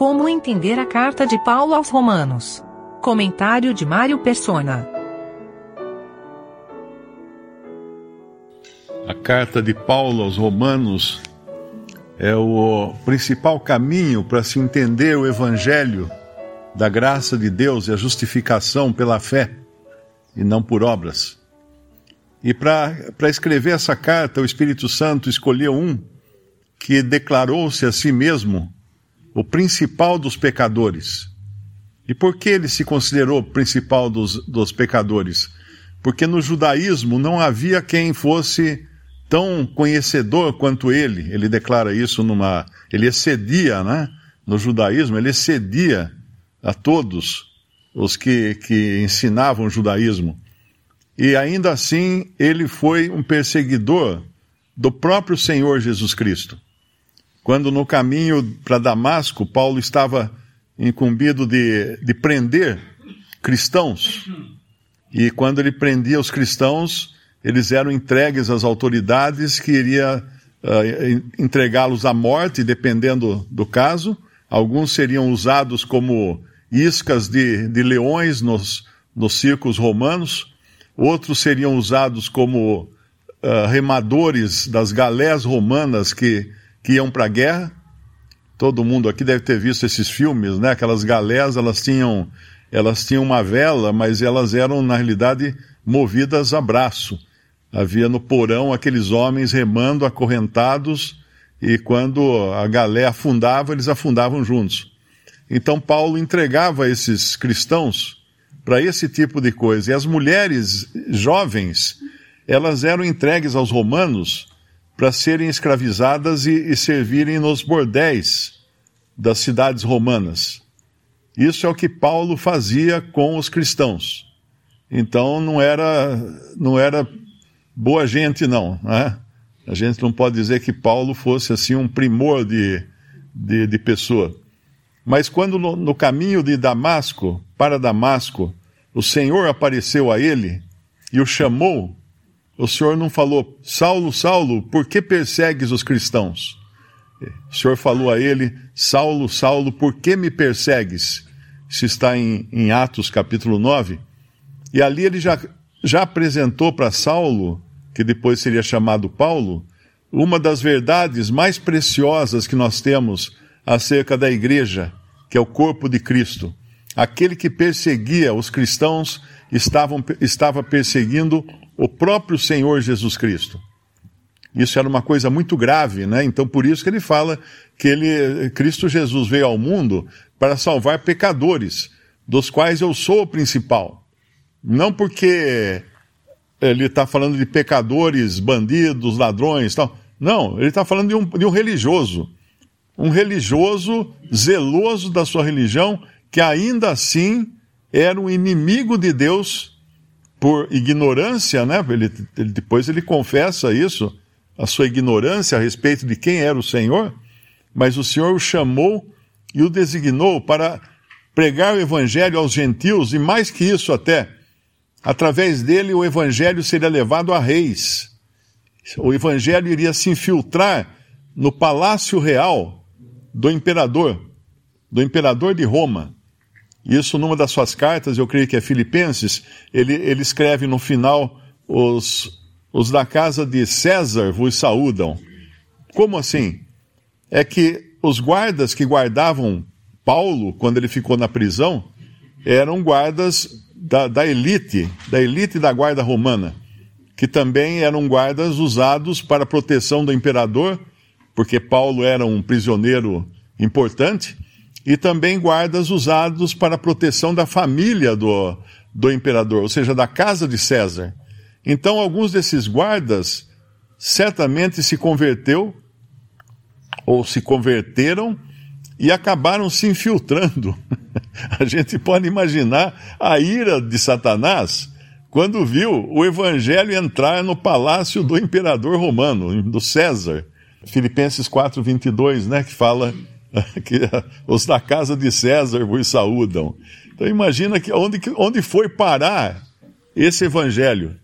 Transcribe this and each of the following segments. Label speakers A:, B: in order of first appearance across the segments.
A: Como entender a carta de Paulo aos Romanos? Comentário de Mário Persona.
B: A carta de Paulo aos Romanos é o principal caminho para se entender o Evangelho da graça de Deus e a justificação pela fé e não por obras. E para escrever essa carta, o Espírito Santo escolheu um que declarou-se a si mesmo o principal dos pecadores. E por que ele se considerou principal dos, dos pecadores? Porque no judaísmo não havia quem fosse tão conhecedor quanto ele. Ele declara isso numa. Ele excedia, né? No judaísmo, ele excedia a todos os que, que ensinavam o judaísmo. E ainda assim, ele foi um perseguidor do próprio Senhor Jesus Cristo. Quando no caminho para Damasco, Paulo estava incumbido de, de prender cristãos. E quando ele prendia os cristãos, eles eram entregues às autoridades que iria uh, entregá-los à morte, dependendo do caso. Alguns seriam usados como iscas de, de leões nos, nos circos romanos outros seriam usados como uh, remadores das galés romanas que, que iam para a guerra. Todo mundo aqui deve ter visto esses filmes, né? Aquelas galés, elas tinham, elas tinham uma vela, mas elas eram, na realidade, movidas a braço. Havia no porão aqueles homens remando acorrentados, e quando a galé afundava, eles afundavam juntos. Então Paulo entregava esses cristãos para esse tipo de coisa. E as mulheres jovens, elas eram entregues aos romanos para serem escravizadas e, e servirem nos bordéis das cidades romanas. Isso é o que Paulo fazia com os cristãos. Então não era, não era boa gente, não. Né? A gente não pode dizer que Paulo fosse assim um primor de, de, de pessoa. Mas quando no, no caminho de Damasco, para Damasco, o Senhor apareceu a ele e o chamou, o Senhor não falou, Saulo, Saulo, por que persegues os cristãos? O Senhor falou a ele, Saulo, Saulo, por que me persegues? Isso está em, em Atos capítulo 9. E ali ele já, já apresentou para Saulo, que depois seria chamado Paulo, uma das verdades mais preciosas que nós temos acerca da igreja, que é o corpo de Cristo. Aquele que perseguia os cristãos estavam, estava perseguindo o próprio Senhor Jesus Cristo. Isso era uma coisa muito grave, né? Então por isso que ele fala que ele, Cristo Jesus veio ao mundo para salvar pecadores, dos quais eu sou o principal. Não porque ele está falando de pecadores, bandidos, ladrões, tal. Não, ele está falando de um, de um religioso, um religioso zeloso da sua religião que ainda assim era um inimigo de Deus por ignorância, né? Ele, ele, depois ele confessa isso, a sua ignorância a respeito de quem era o Senhor, mas o Senhor o chamou e o designou para pregar o evangelho aos gentios e mais que isso até, através dele o evangelho seria levado a reis. O evangelho iria se infiltrar no palácio real do imperador, do imperador de Roma. Isso numa das suas cartas, eu creio que é Filipenses, ele, ele escreve no final: os, os da casa de César vos saúdam. Como assim? É que os guardas que guardavam Paulo, quando ele ficou na prisão, eram guardas da, da elite, da elite da guarda romana, que também eram guardas usados para a proteção do imperador, porque Paulo era um prisioneiro importante e também guardas usados para a proteção da família do, do imperador, ou seja, da casa de César. Então, alguns desses guardas certamente se converteu ou se converteram e acabaram se infiltrando. a gente pode imaginar a ira de Satanás quando viu o evangelho entrar no palácio do imperador romano, do César. Filipenses 4:22, né, que fala que os da casa de César vos saúdam. Então imagina que onde, onde foi parar esse evangelho.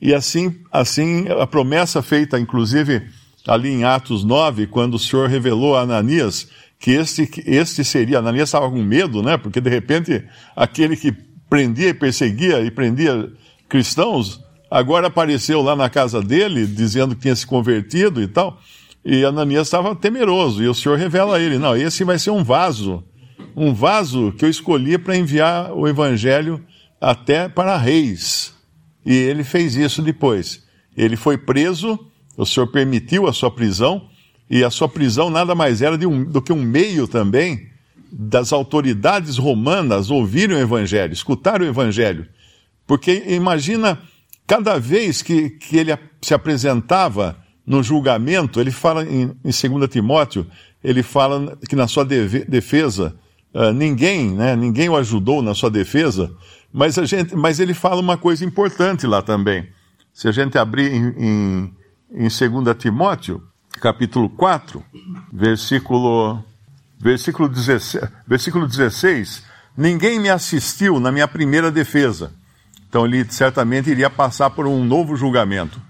B: E assim, assim a promessa feita, inclusive, ali em Atos 9, quando o Senhor revelou a Ananias que este, este seria, Ananias estava com medo, né? Porque de repente aquele que prendia e perseguia e prendia cristãos, agora apareceu lá na casa dele, dizendo que tinha se convertido e tal. E Ananias estava temeroso, e o Senhor revela a ele: não, esse vai ser um vaso, um vaso que eu escolhi para enviar o evangelho até para reis. E ele fez isso depois. Ele foi preso, o Senhor permitiu a sua prisão, e a sua prisão nada mais era um, do que um meio também das autoridades romanas ouvirem o evangelho, escutarem o evangelho. Porque imagina, cada vez que, que ele se apresentava no julgamento, ele fala em, em 2 Timóteo, ele fala que na sua defesa, uh, ninguém, né, ninguém o ajudou na sua defesa, mas, a gente, mas ele fala uma coisa importante lá também. Se a gente abrir em, em, em 2 Timóteo, capítulo 4, versículo, versículo, 16, versículo 16, ninguém me assistiu na minha primeira defesa. Então ele certamente iria passar por um novo julgamento.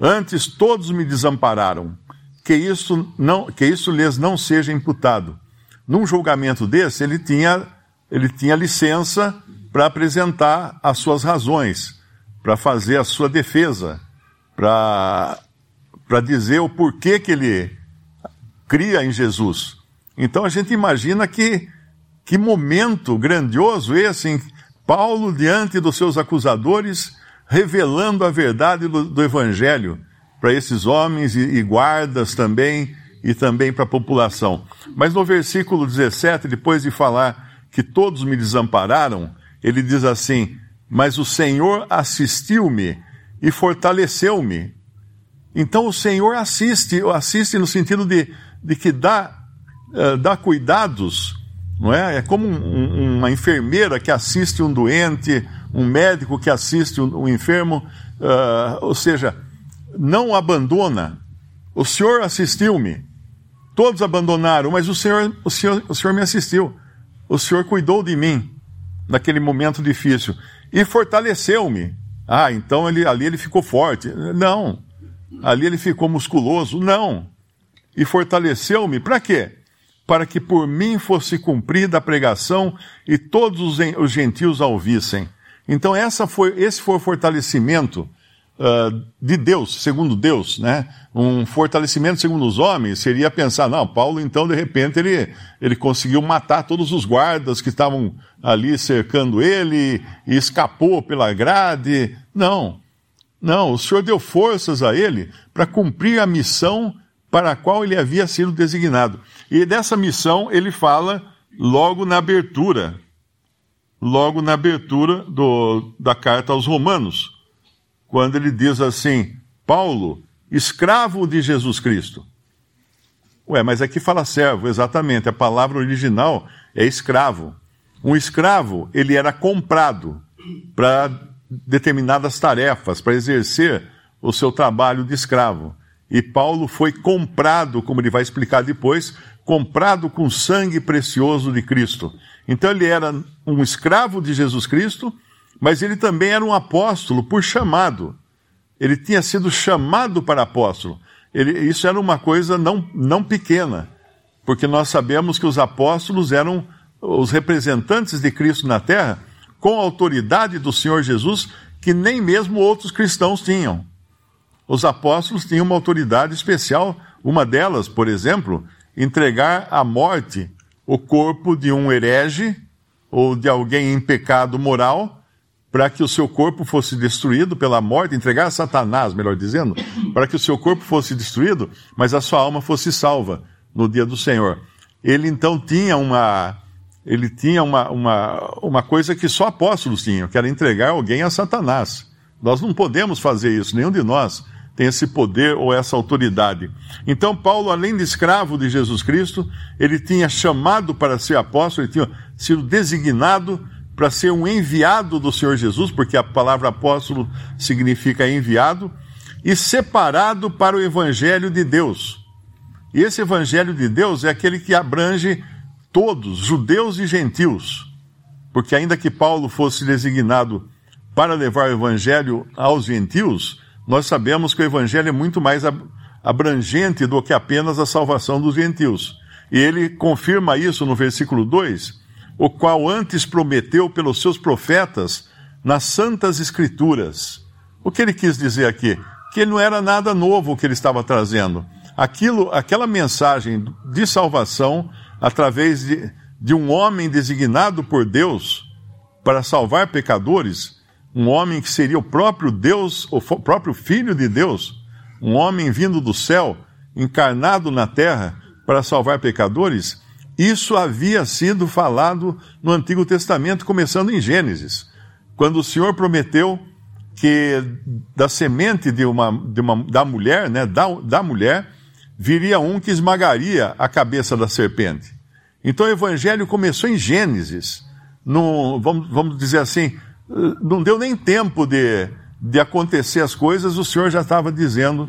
B: Antes todos me desampararam. Que isso não, que isso lhes não seja imputado. Num julgamento desse, ele tinha, ele tinha licença para apresentar as suas razões, para fazer a sua defesa, para dizer o porquê que ele cria em Jesus. Então a gente imagina que que momento grandioso esse, em Paulo diante dos seus acusadores, revelando a verdade do, do Evangelho para esses homens e, e guardas também, e também para a população. Mas no versículo 17, depois de falar que todos me desampararam, ele diz assim: Mas o Senhor assistiu-me e fortaleceu-me então o Senhor assiste, assiste no sentido de, de que dá, uh, dá cuidados, não é? É como um, uma enfermeira que assiste um doente, um médico que assiste um, enfermo, uh, ou seja, não abandona. O Senhor assistiu-me. Todos abandonaram, mas o Senhor, o Senhor, o Senhor me assistiu. O Senhor cuidou de mim naquele momento difícil e fortaleceu-me. Ah, então ele, ali ele ficou forte. Não ali ele ficou musculoso. Não. E fortaleceu-me para quê? Para que por mim fosse cumprida a pregação e todos os gentios a ouvissem. Então essa foi, esse foi o fortalecimento uh, de Deus, segundo Deus, né? Um fortalecimento segundo os homens seria pensar, não, Paulo então de repente ele, ele conseguiu matar todos os guardas que estavam ali cercando ele e escapou pela grade. Não. Não, o Senhor deu forças a ele para cumprir a missão para a qual ele havia sido designado. E dessa missão ele fala logo na abertura, logo na abertura do, da carta aos Romanos, quando ele diz assim: Paulo, escravo de Jesus Cristo. Ué, mas aqui fala servo, exatamente. A palavra original é escravo. Um escravo, ele era comprado para determinadas tarefas para exercer o seu trabalho de escravo. E Paulo foi comprado, como ele vai explicar depois, comprado com sangue precioso de Cristo. Então ele era um escravo de Jesus Cristo, mas ele também era um apóstolo por chamado. Ele tinha sido chamado para apóstolo. Ele, isso era uma coisa não, não pequena, porque nós sabemos que os apóstolos eram os representantes de Cristo na terra, com a autoridade do Senhor Jesus que nem mesmo outros cristãos tinham. Os apóstolos tinham uma autoridade especial, uma delas, por exemplo, entregar à morte o corpo de um herege ou de alguém em pecado moral, para que o seu corpo fosse destruído pela morte, entregar a Satanás, melhor dizendo, para que o seu corpo fosse destruído, mas a sua alma fosse salva no dia do Senhor. Ele então tinha uma ele tinha uma, uma, uma coisa que só apóstolos tinham, que era entregar alguém a Satanás. Nós não podemos fazer isso, nenhum de nós tem esse poder ou essa autoridade. Então, Paulo, além de escravo de Jesus Cristo, ele tinha chamado para ser apóstolo, ele tinha sido designado para ser um enviado do Senhor Jesus, porque a palavra apóstolo significa enviado, e separado para o evangelho de Deus. E esse evangelho de Deus é aquele que abrange todos, judeus e gentios, porque ainda que Paulo fosse designado para levar o evangelho aos gentios, nós sabemos que o evangelho é muito mais abrangente do que apenas a salvação dos gentios. E ele confirma isso no versículo 2, o qual antes prometeu pelos seus profetas nas santas escrituras. O que ele quis dizer aqui? Que não era nada novo o que ele estava trazendo. Aquilo, aquela mensagem de salvação através de, de um homem designado por Deus para salvar pecadores, um homem que seria o próprio Deus, o próprio Filho de Deus, um homem vindo do céu, encarnado na terra para salvar pecadores, isso havia sido falado no Antigo Testamento, começando em Gênesis, quando o Senhor prometeu que da semente de uma, de uma da mulher, né, da, da mulher, viria um que esmagaria a cabeça da serpente. Então o evangelho começou em Gênesis. No, vamos, vamos dizer assim, não deu nem tempo de, de acontecer as coisas, o Senhor já estava dizendo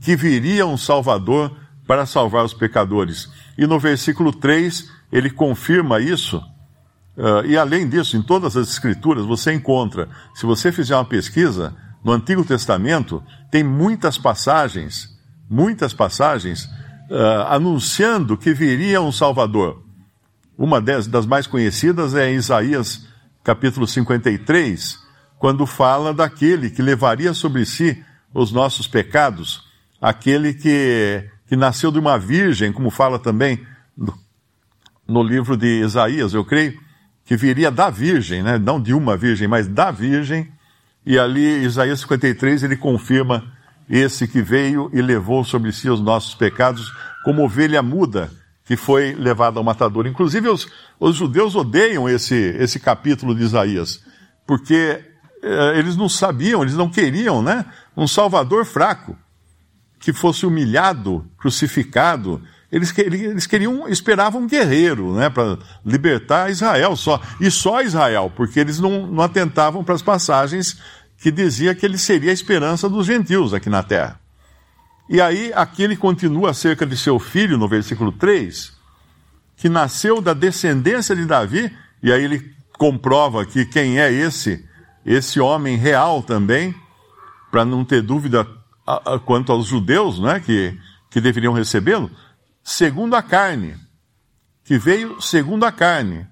B: que viria um Salvador para salvar os pecadores. E no versículo 3, ele confirma isso. Uh, e além disso, em todas as Escrituras, você encontra, se você fizer uma pesquisa, no Antigo Testamento, tem muitas passagens, muitas passagens, uh, anunciando que viria um Salvador. Uma das, das mais conhecidas é em Isaías capítulo 53, quando fala daquele que levaria sobre si os nossos pecados, aquele que, que nasceu de uma virgem, como fala também no, no livro de Isaías, eu creio, que viria da virgem, né? não de uma virgem, mas da virgem, e ali Isaías 53 ele confirma esse que veio e levou sobre si os nossos pecados como ovelha muda que foi levado ao matador. Inclusive, os, os judeus odeiam esse, esse capítulo de Isaías, porque eh, eles não sabiam, eles não queriam, né? Um salvador fraco, que fosse humilhado, crucificado. Eles, eles queriam, esperavam um guerreiro, né? Para libertar Israel só. E só Israel, porque eles não, não atentavam para as passagens que dizia que ele seria a esperança dos gentios aqui na terra. E aí, aqui ele continua acerca de seu filho, no versículo 3, que nasceu da descendência de Davi, e aí ele comprova aqui quem é esse, esse homem real também, para não ter dúvida quanto aos judeus, né, que, que deveriam recebê-lo, segundo a carne, que veio segundo a carne.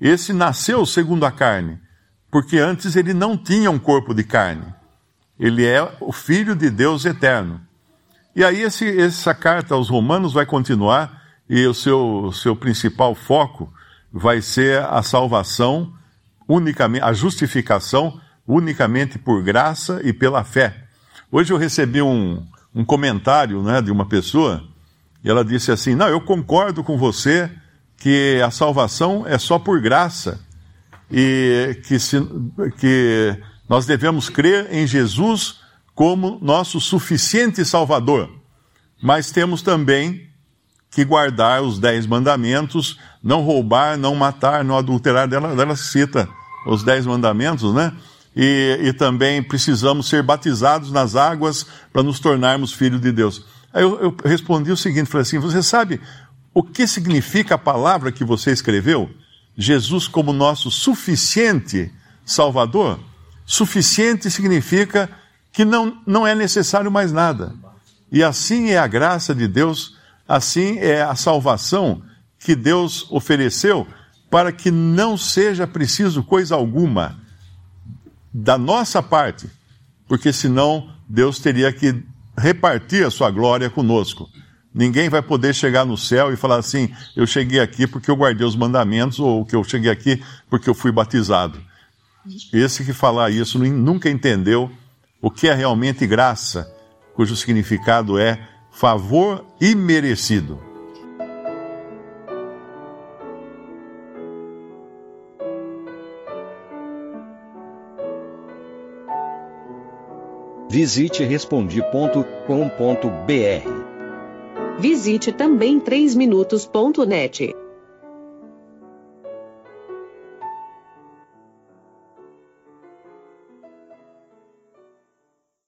B: Esse nasceu segundo a carne, porque antes ele não tinha um corpo de carne. Ele é o Filho de Deus eterno. E aí esse, essa carta aos Romanos vai continuar e o seu, seu principal foco vai ser a salvação unicamente, a justificação unicamente por graça e pela fé. Hoje eu recebi um, um comentário né, de uma pessoa e ela disse assim: Não, eu concordo com você que a salvação é só por graça e que, se, que nós devemos crer em Jesus como nosso suficiente Salvador. Mas temos também que guardar os dez mandamentos, não roubar, não matar, não adulterar. Dela, dela cita os dez mandamentos, né? E, e também precisamos ser batizados nas águas para nos tornarmos filhos de Deus. Aí eu, eu respondi o seguinte, falei assim, você sabe o que significa a palavra que você escreveu? Jesus como nosso suficiente Salvador? Suficiente significa que não, não é necessário mais nada. E assim é a graça de Deus, assim é a salvação que Deus ofereceu para que não seja preciso coisa alguma da nossa parte, porque senão Deus teria que repartir a sua glória conosco. Ninguém vai poder chegar no céu e falar assim: eu cheguei aqui porque eu guardei os mandamentos, ou que eu cheguei aqui porque eu fui batizado. Esse que falar isso nunca entendeu o que é realmente graça, cujo significado é favor imerecido.
C: Visite respondi.com.br.
D: Visite também 3minutos.net.